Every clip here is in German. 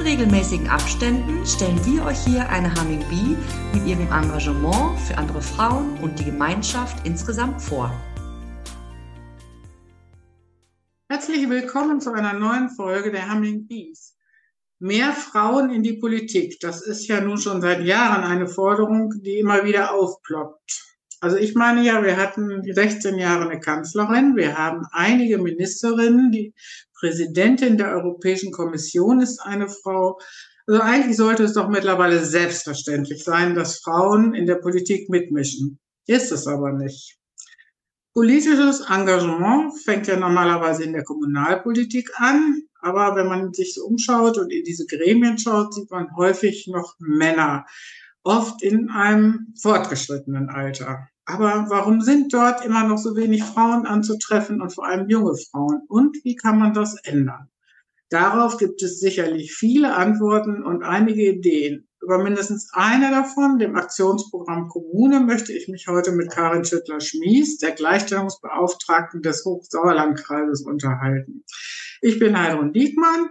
In regelmäßigen Abständen stellen wir euch hier eine Humming Bee mit ihrem Engagement für andere Frauen und die Gemeinschaft insgesamt vor. Herzlich willkommen zu einer neuen Folge der Humming Bees. Mehr Frauen in die Politik, das ist ja nun schon seit Jahren eine Forderung, die immer wieder aufploppt. Also ich meine ja, wir hatten 16 Jahre eine Kanzlerin, wir haben einige Ministerinnen, die Präsidentin der Europäischen Kommission ist eine Frau. Also eigentlich sollte es doch mittlerweile selbstverständlich sein, dass Frauen in der Politik mitmischen. Ist es aber nicht. Politisches Engagement fängt ja normalerweise in der Kommunalpolitik an, aber wenn man sich so umschaut und in diese Gremien schaut, sieht man häufig noch Männer, oft in einem fortgeschrittenen Alter. Aber warum sind dort immer noch so wenig Frauen anzutreffen und vor allem junge Frauen? Und wie kann man das ändern? Darauf gibt es sicherlich viele Antworten und einige Ideen. Über mindestens eine davon, dem Aktionsprogramm Kommune, möchte ich mich heute mit Karin Schüttler-Schmies, der Gleichstellungsbeauftragten des Hochsauerlandkreises, unterhalten. Ich bin Heidrun Diekmann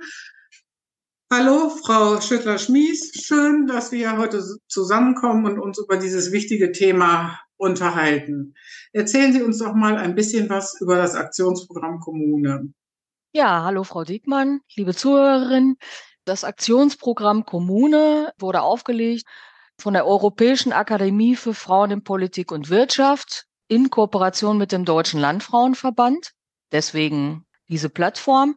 Hallo, Frau Schüttler-Schmies. Schön, dass wir heute zusammenkommen und uns über dieses wichtige Thema unterhalten. Erzählen Sie uns doch mal ein bisschen was über das Aktionsprogramm Kommune. Ja, hallo, Frau Diekmann, liebe Zuhörerin. Das Aktionsprogramm Kommune wurde aufgelegt von der Europäischen Akademie für Frauen in Politik und Wirtschaft in Kooperation mit dem Deutschen Landfrauenverband. Deswegen diese Plattform.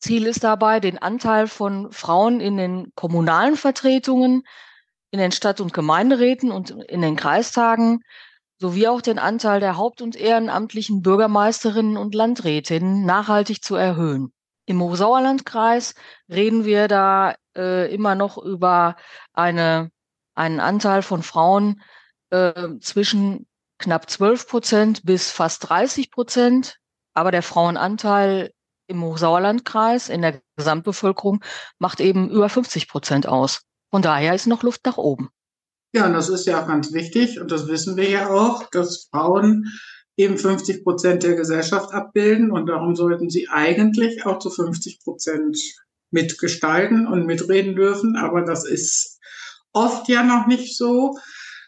Ziel ist dabei, den Anteil von Frauen in den kommunalen Vertretungen, in den Stadt- und Gemeinderäten und in den Kreistagen sowie auch den Anteil der haupt- und ehrenamtlichen Bürgermeisterinnen und Landrätinnen nachhaltig zu erhöhen. Im Hochsauerlandkreis reden wir da äh, immer noch über eine, einen Anteil von Frauen äh, zwischen knapp 12 Prozent bis fast 30 Prozent. Aber der Frauenanteil im Hochsauerlandkreis in der Gesamtbevölkerung macht eben über 50 Prozent aus. Von daher ist noch Luft nach oben. Ja, und das ist ja auch ganz wichtig und das wissen wir ja auch, dass Frauen eben 50 Prozent der Gesellschaft abbilden und darum sollten sie eigentlich auch zu 50 Prozent mitgestalten und mitreden dürfen. Aber das ist oft ja noch nicht so.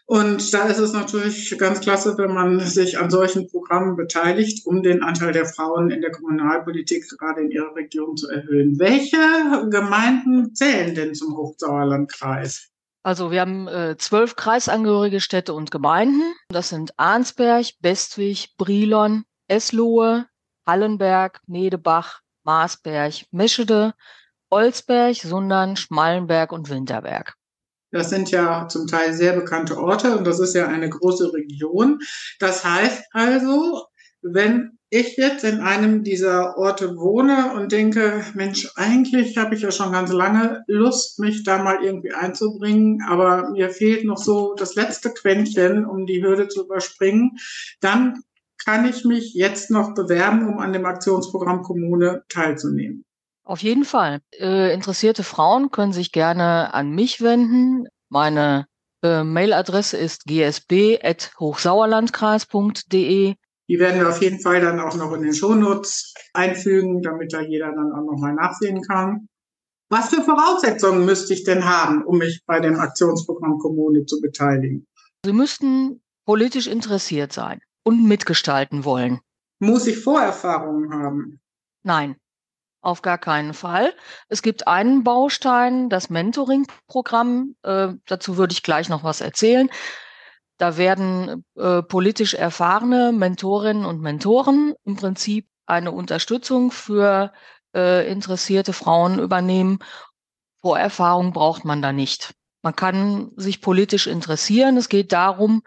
Und da ist es natürlich ganz klasse, wenn man sich an solchen Programmen beteiligt, um den Anteil der Frauen in der Kommunalpolitik gerade in ihrer Region zu erhöhen. Welche Gemeinden zählen denn zum Hochsauerlandkreis? Also wir haben äh, zwölf kreisangehörige Städte und Gemeinden. Das sind Arnsberg, Bestwig, Brilon, Eslohe, Hallenberg, Medebach, Marsberg, Meschede, Olsberg, Sundern, Schmallenberg und Winterberg. Das sind ja zum Teil sehr bekannte Orte und das ist ja eine große Region. Das heißt also, wenn ich jetzt in einem dieser Orte wohne und denke, Mensch, eigentlich habe ich ja schon ganz lange Lust, mich da mal irgendwie einzubringen, aber mir fehlt noch so das letzte Quäntchen, um die Hürde zu überspringen, dann kann ich mich jetzt noch bewerben, um an dem Aktionsprogramm Kommune teilzunehmen. Auf jeden Fall. Äh, interessierte Frauen können sich gerne an mich wenden. Meine äh, Mailadresse ist gsb.hochsauerlandkreis.de. Die werden wir auf jeden Fall dann auch noch in den Shownotes einfügen, damit da jeder dann auch nochmal nachsehen kann. Was für Voraussetzungen müsste ich denn haben, um mich bei dem Aktionsprogramm Kommune zu beteiligen? Sie müssten politisch interessiert sein und mitgestalten wollen. Muss ich Vorerfahrungen haben? Nein. Auf gar keinen Fall. Es gibt einen Baustein, das Mentoring-Programm. Äh, dazu würde ich gleich noch was erzählen. Da werden äh, politisch erfahrene Mentorinnen und Mentoren im Prinzip eine Unterstützung für äh, interessierte Frauen übernehmen. Vorerfahrung braucht man da nicht. Man kann sich politisch interessieren. Es geht darum,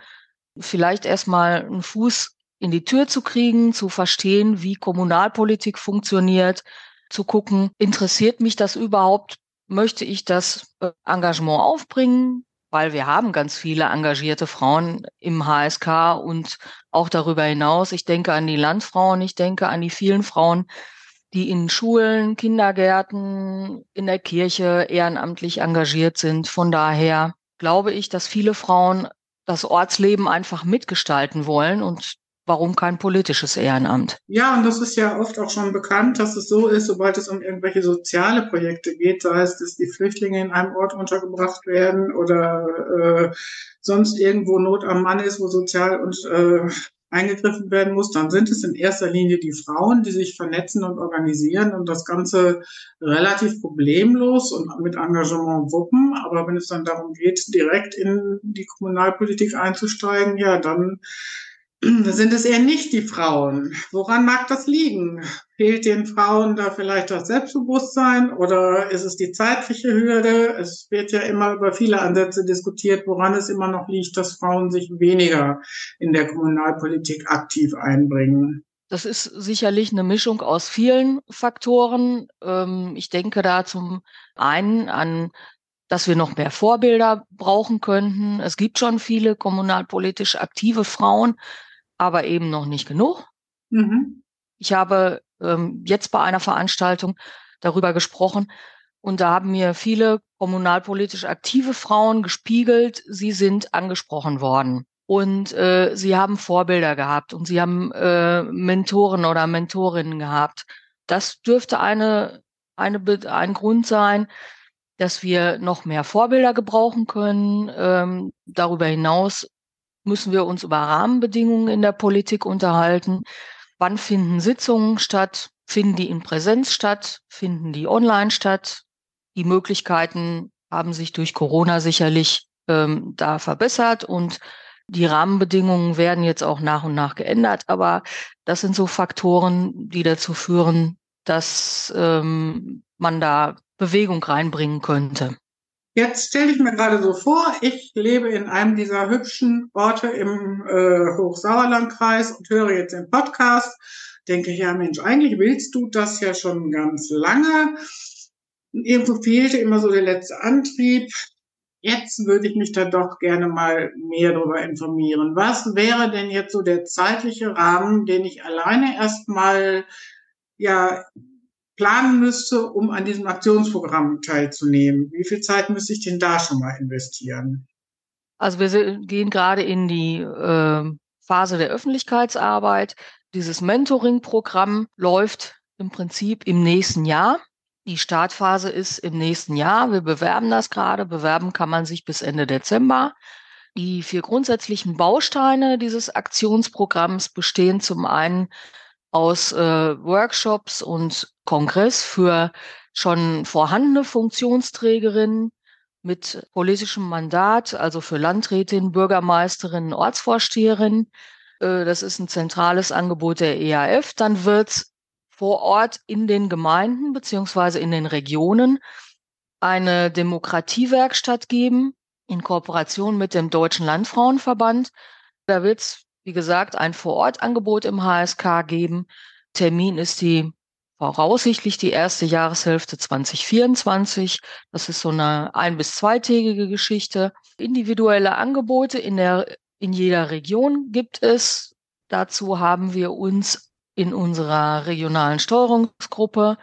vielleicht erstmal einen Fuß in die Tür zu kriegen, zu verstehen, wie Kommunalpolitik funktioniert, zu gucken, interessiert mich das überhaupt? Möchte ich das äh, Engagement aufbringen? Weil wir haben ganz viele engagierte Frauen im HSK und auch darüber hinaus. Ich denke an die Landfrauen, ich denke an die vielen Frauen, die in Schulen, Kindergärten, in der Kirche ehrenamtlich engagiert sind. Von daher glaube ich, dass viele Frauen das Ortsleben einfach mitgestalten wollen und warum kein politisches Ehrenamt? Ja, und das ist ja oft auch schon bekannt, dass es so ist, sobald es um irgendwelche soziale Projekte geht, sei es, dass die Flüchtlinge in einem Ort untergebracht werden oder äh, sonst irgendwo Not am Mann ist, wo sozial und äh, eingegriffen werden muss, dann sind es in erster Linie die Frauen, die sich vernetzen und organisieren und das Ganze relativ problemlos und mit Engagement wuppen. Aber wenn es dann darum geht, direkt in die Kommunalpolitik einzusteigen, ja, dann sind es eher nicht die Frauen. Woran mag das liegen? Fehlt den Frauen da vielleicht das Selbstbewusstsein oder ist es die zeitliche Hürde? Es wird ja immer über viele Ansätze diskutiert, woran es immer noch liegt, dass Frauen sich weniger in der Kommunalpolitik aktiv einbringen. Das ist sicherlich eine Mischung aus vielen Faktoren. Ähm, ich denke da zum einen an dass wir noch mehr Vorbilder brauchen könnten. Es gibt schon viele kommunalpolitisch aktive Frauen, aber eben noch nicht genug. Mhm. Ich habe ähm, jetzt bei einer Veranstaltung darüber gesprochen und da haben mir viele kommunalpolitisch aktive Frauen gespiegelt, sie sind angesprochen worden. Und äh, sie haben Vorbilder gehabt und sie haben äh, Mentoren oder Mentorinnen gehabt. Das dürfte eine, eine, ein Grund sein, dass wir noch mehr Vorbilder gebrauchen können. Ähm, darüber hinaus müssen wir uns über Rahmenbedingungen in der Politik unterhalten. Wann finden Sitzungen statt? Finden die in Präsenz statt? Finden die online statt? Die Möglichkeiten haben sich durch Corona sicherlich ähm, da verbessert und die Rahmenbedingungen werden jetzt auch nach und nach geändert. Aber das sind so Faktoren, die dazu führen, dass ähm, man da Bewegung reinbringen könnte. Jetzt stelle ich mir gerade so vor, ich lebe in einem dieser hübschen Orte im äh, Hochsauerlandkreis und höre jetzt den Podcast. Denke, ja Mensch, eigentlich willst du das ja schon ganz lange. Irgendwo fehlte immer so der letzte Antrieb. Jetzt würde ich mich da doch gerne mal mehr darüber informieren. Was wäre denn jetzt so der zeitliche Rahmen, den ich alleine erstmal ja planen müsste, um an diesem Aktionsprogramm teilzunehmen? Wie viel Zeit müsste ich denn da schon mal investieren? Also wir gehen gerade in die äh, Phase der Öffentlichkeitsarbeit. Dieses Mentoring-Programm läuft im Prinzip im nächsten Jahr. Die Startphase ist im nächsten Jahr. Wir bewerben das gerade. Bewerben kann man sich bis Ende Dezember. Die vier grundsätzlichen Bausteine dieses Aktionsprogramms bestehen zum einen aus äh, Workshops und Kongress für schon vorhandene Funktionsträgerinnen mit politischem Mandat, also für Landrätinnen, Bürgermeisterinnen, Ortsvorsteherinnen. Äh, das ist ein zentrales Angebot der EAF. Dann wird es vor Ort in den Gemeinden beziehungsweise in den Regionen eine Demokratiewerkstatt geben in Kooperation mit dem Deutschen Landfrauenverband. Da wird es wie gesagt, ein Vorortangebot im HSK geben. Termin ist die voraussichtlich die erste Jahreshälfte 2024. Das ist so eine ein- bis zweitägige Geschichte. Individuelle Angebote in der, in jeder Region gibt es. Dazu haben wir uns in unserer regionalen Steuerungsgruppe,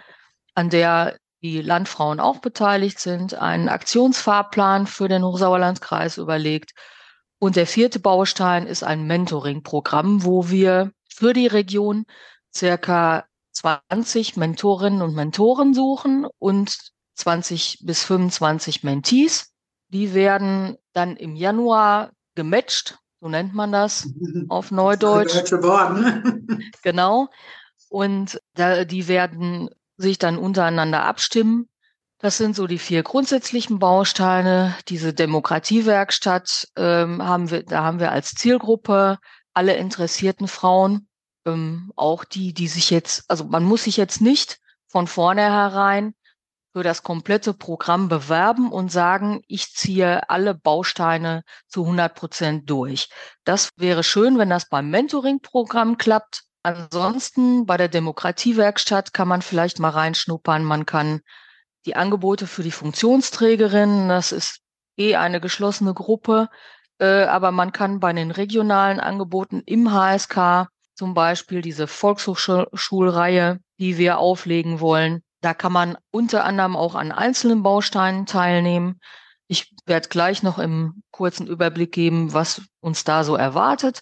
an der die Landfrauen auch beteiligt sind, einen Aktionsfahrplan für den Hochsauerlandkreis überlegt und der vierte Baustein ist ein Mentoring-Programm, wo wir für die Region circa 20 Mentorinnen und Mentoren suchen und 20 bis 25 Mentees. Die werden dann im Januar gematcht, so nennt man das auf Neudeutsch. Das Wort, ne? genau. Und da, die werden sich dann untereinander abstimmen das sind so die vier grundsätzlichen Bausteine. Diese Demokratiewerkstatt ähm, haben wir, da haben wir als Zielgruppe alle interessierten Frauen, ähm, auch die, die sich jetzt, also man muss sich jetzt nicht von vornherein für das komplette Programm bewerben und sagen, ich ziehe alle Bausteine zu 100 Prozent durch. Das wäre schön, wenn das beim Mentoring-Programm klappt. Ansonsten bei der Demokratiewerkstatt kann man vielleicht mal reinschnuppern. Man kann die Angebote für die Funktionsträgerinnen. Das ist eh eine geschlossene Gruppe, äh, aber man kann bei den regionalen Angeboten im HSK zum Beispiel diese Volkshochschulreihe, die wir auflegen wollen, da kann man unter anderem auch an einzelnen Bausteinen teilnehmen. Ich werde gleich noch im kurzen Überblick geben, was uns da so erwartet.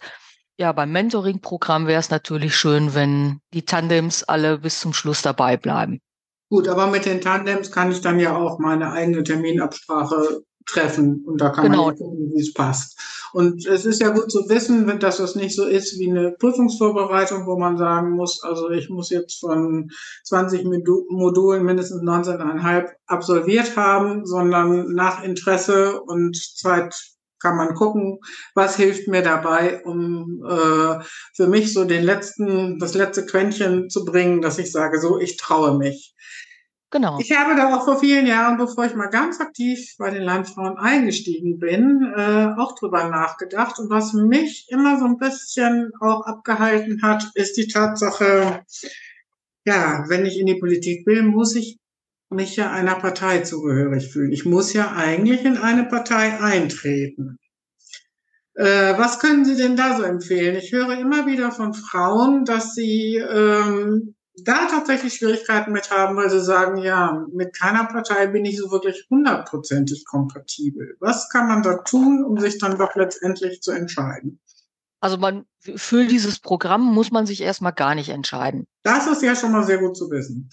Ja, beim Mentoring-Programm wäre es natürlich schön, wenn die Tandems alle bis zum Schluss dabei bleiben. Gut, aber mit den Tandems kann ich dann ja auch meine eigene Terminabsprache treffen und da kann genau. man gucken, wie es passt. Und es ist ja gut zu wissen, dass es nicht so ist wie eine Prüfungsvorbereitung, wo man sagen muss, also ich muss jetzt von 20 Modulen mindestens 19,5 absolviert haben, sondern nach Interesse und Zeit kann man gucken, was hilft mir dabei, um äh, für mich so den letzten, das letzte Quäntchen zu bringen, dass ich sage, so, ich traue mich. Genau. Ich habe da auch vor vielen Jahren, bevor ich mal ganz aktiv bei den Landfrauen eingestiegen bin, äh, auch drüber nachgedacht. Und was mich immer so ein bisschen auch abgehalten hat, ist die Tatsache, ja, wenn ich in die Politik will, muss ich mich ja einer Partei zugehörig fühlen. Ich muss ja eigentlich in eine Partei eintreten. Äh, was können Sie denn da so empfehlen? Ich höre immer wieder von Frauen, dass sie ähm, da tatsächlich Schwierigkeiten mit haben, weil sie sagen, ja, mit keiner Partei bin ich so wirklich hundertprozentig kompatibel. Was kann man da tun, um sich dann doch letztendlich zu entscheiden? Also man, für dieses Programm muss man sich erstmal gar nicht entscheiden. Das ist ja schon mal sehr gut zu wissen.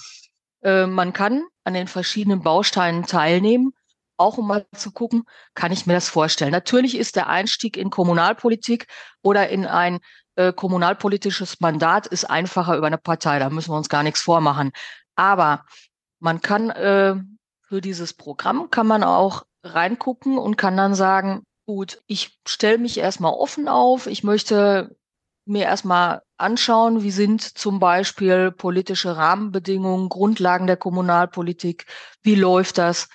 Äh, man kann an den verschiedenen Bausteinen teilnehmen, auch um mal zu gucken, kann ich mir das vorstellen. Natürlich ist der Einstieg in Kommunalpolitik oder in ein äh, kommunalpolitisches Mandat ist einfacher über eine Partei, da müssen wir uns gar nichts vormachen. Aber man kann äh, für dieses Programm kann man auch reingucken und kann dann sagen, gut, ich stelle mich erstmal offen auf, ich möchte mir erstmal anschauen, wie sind zum Beispiel politische Rahmenbedingungen, Grundlagen der Kommunalpolitik, wie läuft das,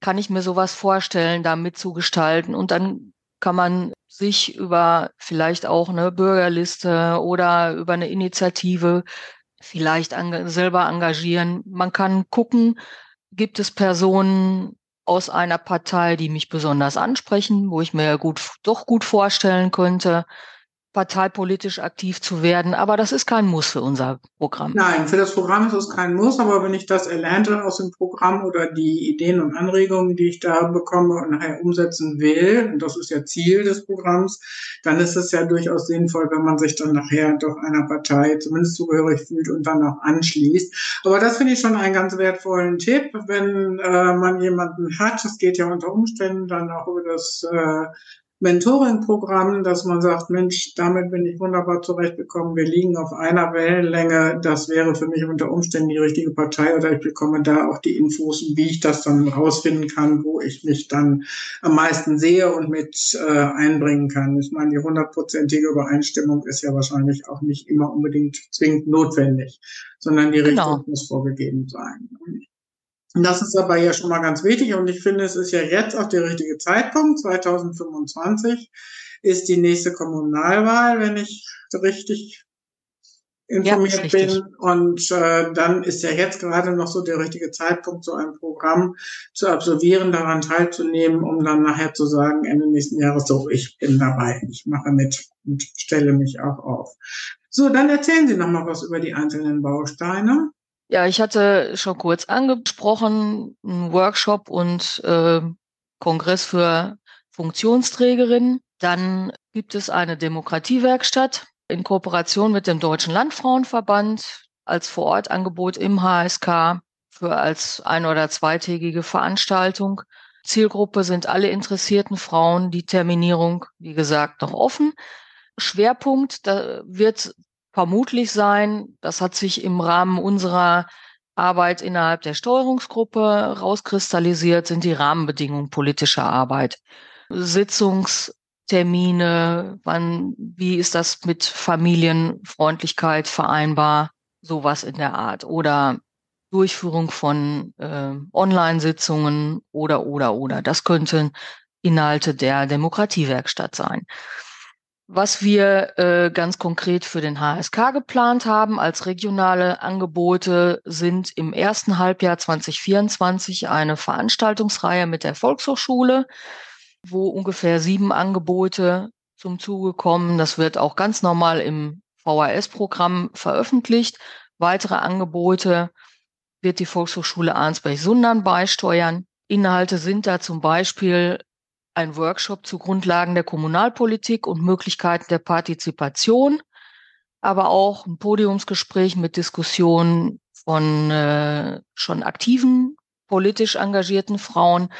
kann ich mir sowas vorstellen, da mitzugestalten und dann kann man sich über vielleicht auch eine Bürgerliste oder über eine Initiative vielleicht selber engagieren. Man kann gucken, gibt es Personen aus einer Partei, die mich besonders ansprechen, wo ich mir gut, doch gut vorstellen könnte, parteipolitisch aktiv zu werden. Aber das ist kein Muss für unser Programm. Nein, für das Programm ist es kein Muss. Aber wenn ich das erlernte aus dem Programm oder die Ideen und Anregungen, die ich da bekomme und nachher umsetzen will, und das ist ja Ziel des Programms, dann ist es ja durchaus sinnvoll, wenn man sich dann nachher doch einer Partei zumindest zugehörig fühlt und dann auch anschließt. Aber das finde ich schon einen ganz wertvollen Tipp, wenn äh, man jemanden hat. Es geht ja unter Umständen dann auch über das äh, Mentoring-Programm, dass man sagt, Mensch, damit bin ich wunderbar zurechtgekommen, wir liegen auf einer Wellenlänge, das wäre für mich unter Umständen die richtige Partei oder ich bekomme da auch die Infos, wie ich das dann rausfinden kann, wo ich mich dann am meisten sehe und mit äh, einbringen kann. Ich meine, die hundertprozentige Übereinstimmung ist ja wahrscheinlich auch nicht immer unbedingt zwingend notwendig, sondern die genau. Richtung muss vorgegeben sein. Das ist aber ja schon mal ganz wichtig und ich finde, es ist ja jetzt auch der richtige Zeitpunkt. 2025 ist die nächste Kommunalwahl, wenn ich richtig informiert ja, bin. Und äh, dann ist ja jetzt gerade noch so der richtige Zeitpunkt, so ein Programm zu absolvieren, daran teilzunehmen, um dann nachher zu sagen, Ende nächsten Jahres, so, ich bin dabei, ich mache mit und stelle mich auch auf. So, dann erzählen Sie noch mal was über die einzelnen Bausteine. Ja, ich hatte schon kurz angesprochen, ein Workshop und äh, Kongress für Funktionsträgerinnen. Dann gibt es eine Demokratiewerkstatt in Kooperation mit dem Deutschen Landfrauenverband als Vorortangebot im HSK für als ein- oder zweitägige Veranstaltung. Zielgruppe sind alle interessierten Frauen. Die Terminierung, wie gesagt, noch offen. Schwerpunkt, da wird vermutlich sein, das hat sich im Rahmen unserer Arbeit innerhalb der Steuerungsgruppe rauskristallisiert, sind die Rahmenbedingungen politischer Arbeit. Sitzungstermine, wann, wie ist das mit Familienfreundlichkeit vereinbar, sowas in der Art. Oder Durchführung von äh, Online-Sitzungen oder, oder, oder. Das könnten Inhalte der Demokratiewerkstatt sein. Was wir äh, ganz konkret für den HSK geplant haben als regionale Angebote sind im ersten Halbjahr 2024 eine Veranstaltungsreihe mit der Volkshochschule, wo ungefähr sieben Angebote zum Zuge kommen. Das wird auch ganz normal im VHS-Programm veröffentlicht. Weitere Angebote wird die Volkshochschule Arnsberg-Sundern beisteuern. Inhalte sind da zum Beispiel ein Workshop zu Grundlagen der Kommunalpolitik und Möglichkeiten der Partizipation, aber auch ein Podiumsgespräch mit Diskussionen von äh, schon aktiven, politisch engagierten Frauen,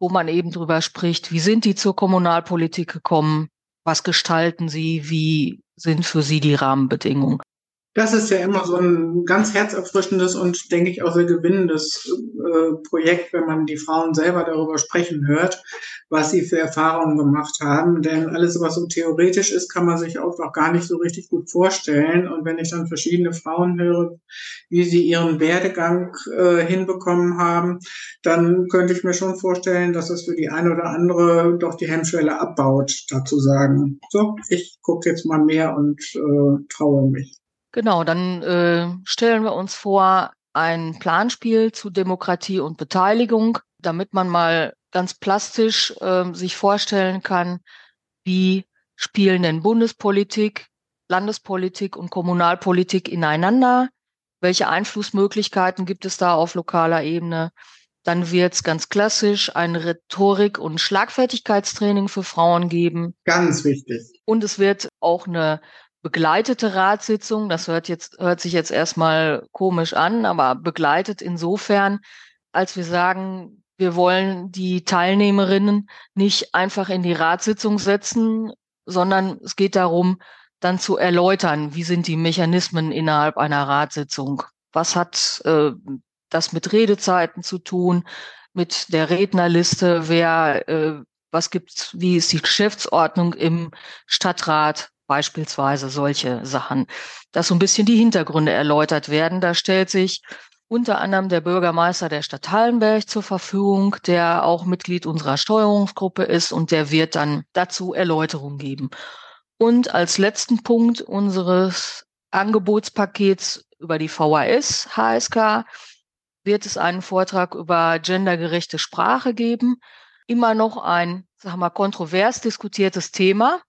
wo man eben drüber spricht, wie sind die zur Kommunalpolitik gekommen, was gestalten sie, wie sind für sie die Rahmenbedingungen. Das ist ja immer so ein ganz herzerfrischendes und, denke ich, auch sehr gewinnendes äh, Projekt, wenn man die Frauen selber darüber sprechen hört, was sie für Erfahrungen gemacht haben. Denn alles, was so theoretisch ist, kann man sich auch noch gar nicht so richtig gut vorstellen. Und wenn ich dann verschiedene Frauen höre, wie sie ihren Werdegang äh, hinbekommen haben, dann könnte ich mir schon vorstellen, dass es für die eine oder andere doch die Hemmschwelle abbaut, dazu sagen, so, ich gucke jetzt mal mehr und äh, traue mich. Genau, dann äh, stellen wir uns vor ein Planspiel zu Demokratie und Beteiligung, damit man mal ganz plastisch äh, sich vorstellen kann, wie spielen denn Bundespolitik, Landespolitik und Kommunalpolitik ineinander? Welche Einflussmöglichkeiten gibt es da auf lokaler Ebene? Dann wird es ganz klassisch ein Rhetorik- und Schlagfertigkeitstraining für Frauen geben. Ganz wichtig. Und es wird auch eine begleitete Ratssitzung, das hört jetzt, hört sich jetzt erstmal komisch an, aber begleitet insofern, als wir sagen, wir wollen die Teilnehmerinnen nicht einfach in die Ratssitzung setzen, sondern es geht darum, dann zu erläutern, wie sind die Mechanismen innerhalb einer Ratssitzung? Was hat äh, das mit Redezeiten zu tun, mit der Rednerliste, wer, äh, was gibt's, wie ist die Geschäftsordnung im Stadtrat? Beispielsweise solche Sachen, dass so ein bisschen die Hintergründe erläutert werden. Da stellt sich unter anderem der Bürgermeister der Stadt Hallenberg zur Verfügung, der auch Mitglied unserer Steuerungsgruppe ist und der wird dann dazu Erläuterung geben. Und als letzten Punkt unseres Angebotspakets über die VHS HSK wird es einen Vortrag über gendergerechte Sprache geben. Immer noch ein, sagen wir mal, kontrovers diskutiertes Thema.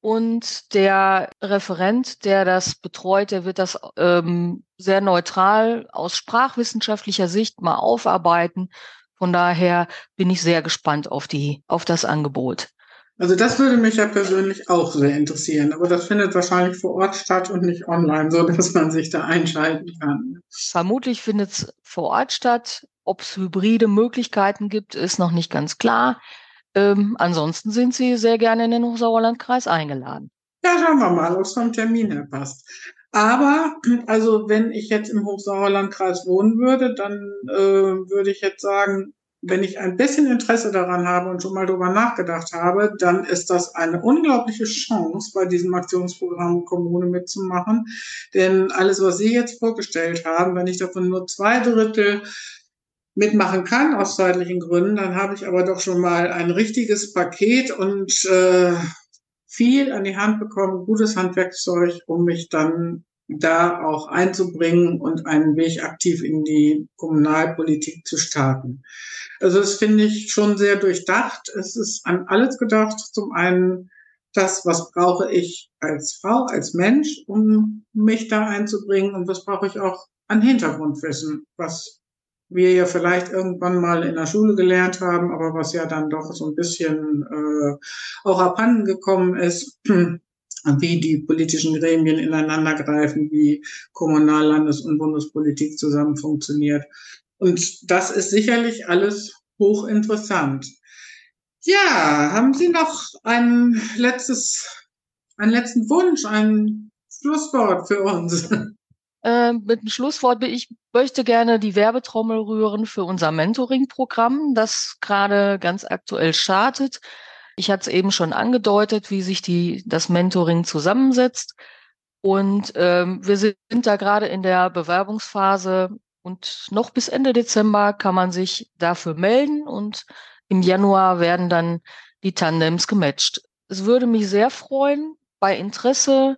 Und der Referent, der das betreut, der wird das ähm, sehr neutral aus sprachwissenschaftlicher Sicht mal aufarbeiten. Von daher bin ich sehr gespannt auf die, auf das Angebot. Also das würde mich ja persönlich auch sehr interessieren, aber das findet wahrscheinlich vor Ort statt und nicht online, so dass man sich da einschalten kann. Vermutlich findet es vor Ort statt. Ob es hybride Möglichkeiten gibt, ist noch nicht ganz klar. Ähm, ansonsten sind Sie sehr gerne in den Hochsauerlandkreis eingeladen. Ja, schauen wir mal, ob es vom Termin her passt. Aber, also wenn ich jetzt im Hochsauerlandkreis wohnen würde, dann äh, würde ich jetzt sagen, wenn ich ein bisschen Interesse daran habe und schon mal drüber nachgedacht habe, dann ist das eine unglaubliche Chance, bei diesem Aktionsprogramm Kommune mitzumachen. Denn alles, was Sie jetzt vorgestellt haben, wenn ich davon nur zwei Drittel mitmachen kann aus zeitlichen Gründen, dann habe ich aber doch schon mal ein richtiges Paket und äh, viel an die Hand bekommen, gutes Handwerkszeug, um mich dann da auch einzubringen und einen Weg aktiv in die Kommunalpolitik zu starten. Also das finde ich schon sehr durchdacht. Es ist an alles gedacht. Zum einen das, was brauche ich als Frau, als Mensch, um mich da einzubringen und was brauche ich auch an Hintergrundwissen, was wir ja vielleicht irgendwann mal in der Schule gelernt haben, aber was ja dann doch so ein bisschen äh, auch abhanden gekommen ist, wie die politischen Gremien ineinander greifen, wie Kommunal-, Landes- und Bundespolitik zusammen funktioniert. Und das ist sicherlich alles hochinteressant. Ja, haben Sie noch ein letztes, einen letzten Wunsch, ein Schlusswort für uns? Äh, mit dem Schlusswort, ich möchte gerne die Werbetrommel rühren für unser Mentoring-Programm, das gerade ganz aktuell startet. Ich hatte es eben schon angedeutet, wie sich die, das Mentoring zusammensetzt. Und ähm, wir sind da gerade in der Bewerbungsphase und noch bis Ende Dezember kann man sich dafür melden und im Januar werden dann die Tandems gematcht. Es würde mich sehr freuen, bei Interesse,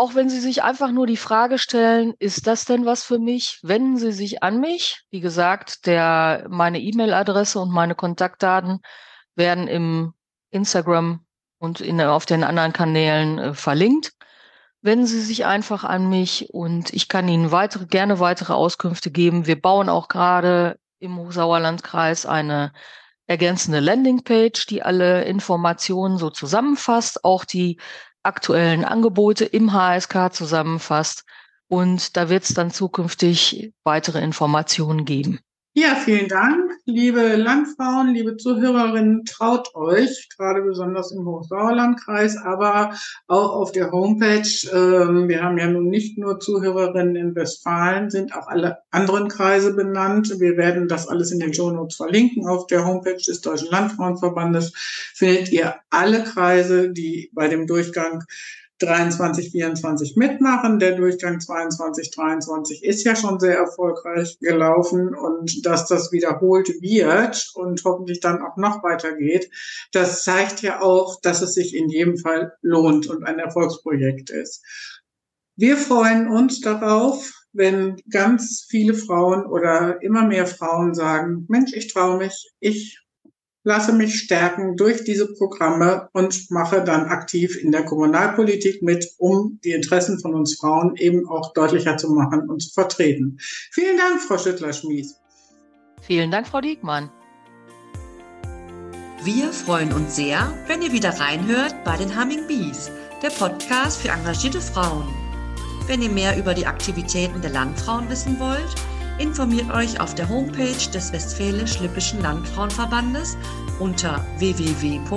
auch wenn Sie sich einfach nur die Frage stellen, ist das denn was für mich? Wenden Sie sich an mich. Wie gesagt, der, meine E-Mail-Adresse und meine Kontaktdaten werden im Instagram und in, auf den anderen Kanälen äh, verlinkt. Wenden Sie sich einfach an mich und ich kann Ihnen weitere, gerne weitere Auskünfte geben. Wir bauen auch gerade im Hochsauerlandkreis eine ergänzende Landingpage, die alle Informationen so zusammenfasst, auch die aktuellen Angebote im HSK zusammenfasst. Und da wird es dann zukünftig weitere Informationen geben. Ja, vielen Dank, liebe Landfrauen, liebe Zuhörerinnen. Traut euch, gerade besonders im Hochsauerlandkreis, aber auch auf der Homepage. Ähm, wir haben ja nun nicht nur Zuhörerinnen in Westfalen, sind auch alle anderen Kreise benannt. Wir werden das alles in den Show Notes verlinken. Auf der Homepage des Deutschen Landfrauenverbandes findet ihr alle Kreise, die bei dem Durchgang 23, 24 mitmachen. Der Durchgang 22, 23 ist ja schon sehr erfolgreich gelaufen und dass das wiederholt wird und hoffentlich dann auch noch weitergeht, das zeigt ja auch, dass es sich in jedem Fall lohnt und ein Erfolgsprojekt ist. Wir freuen uns darauf, wenn ganz viele Frauen oder immer mehr Frauen sagen, Mensch, ich traue mich, ich lasse mich stärken durch diese Programme und mache dann aktiv in der Kommunalpolitik mit, um die Interessen von uns Frauen eben auch deutlicher zu machen und zu vertreten. Vielen Dank, Frau Schüttler-Schmies. Vielen Dank, Frau Diekmann. Wir freuen uns sehr, wenn ihr wieder reinhört bei den Humming Bees, der Podcast für engagierte Frauen. Wenn ihr mehr über die Aktivitäten der Landfrauen wissen wollt, informiert euch auf der Homepage des Westfälisch-Lippischen Landfrauenverbandes unter www.wllv.de.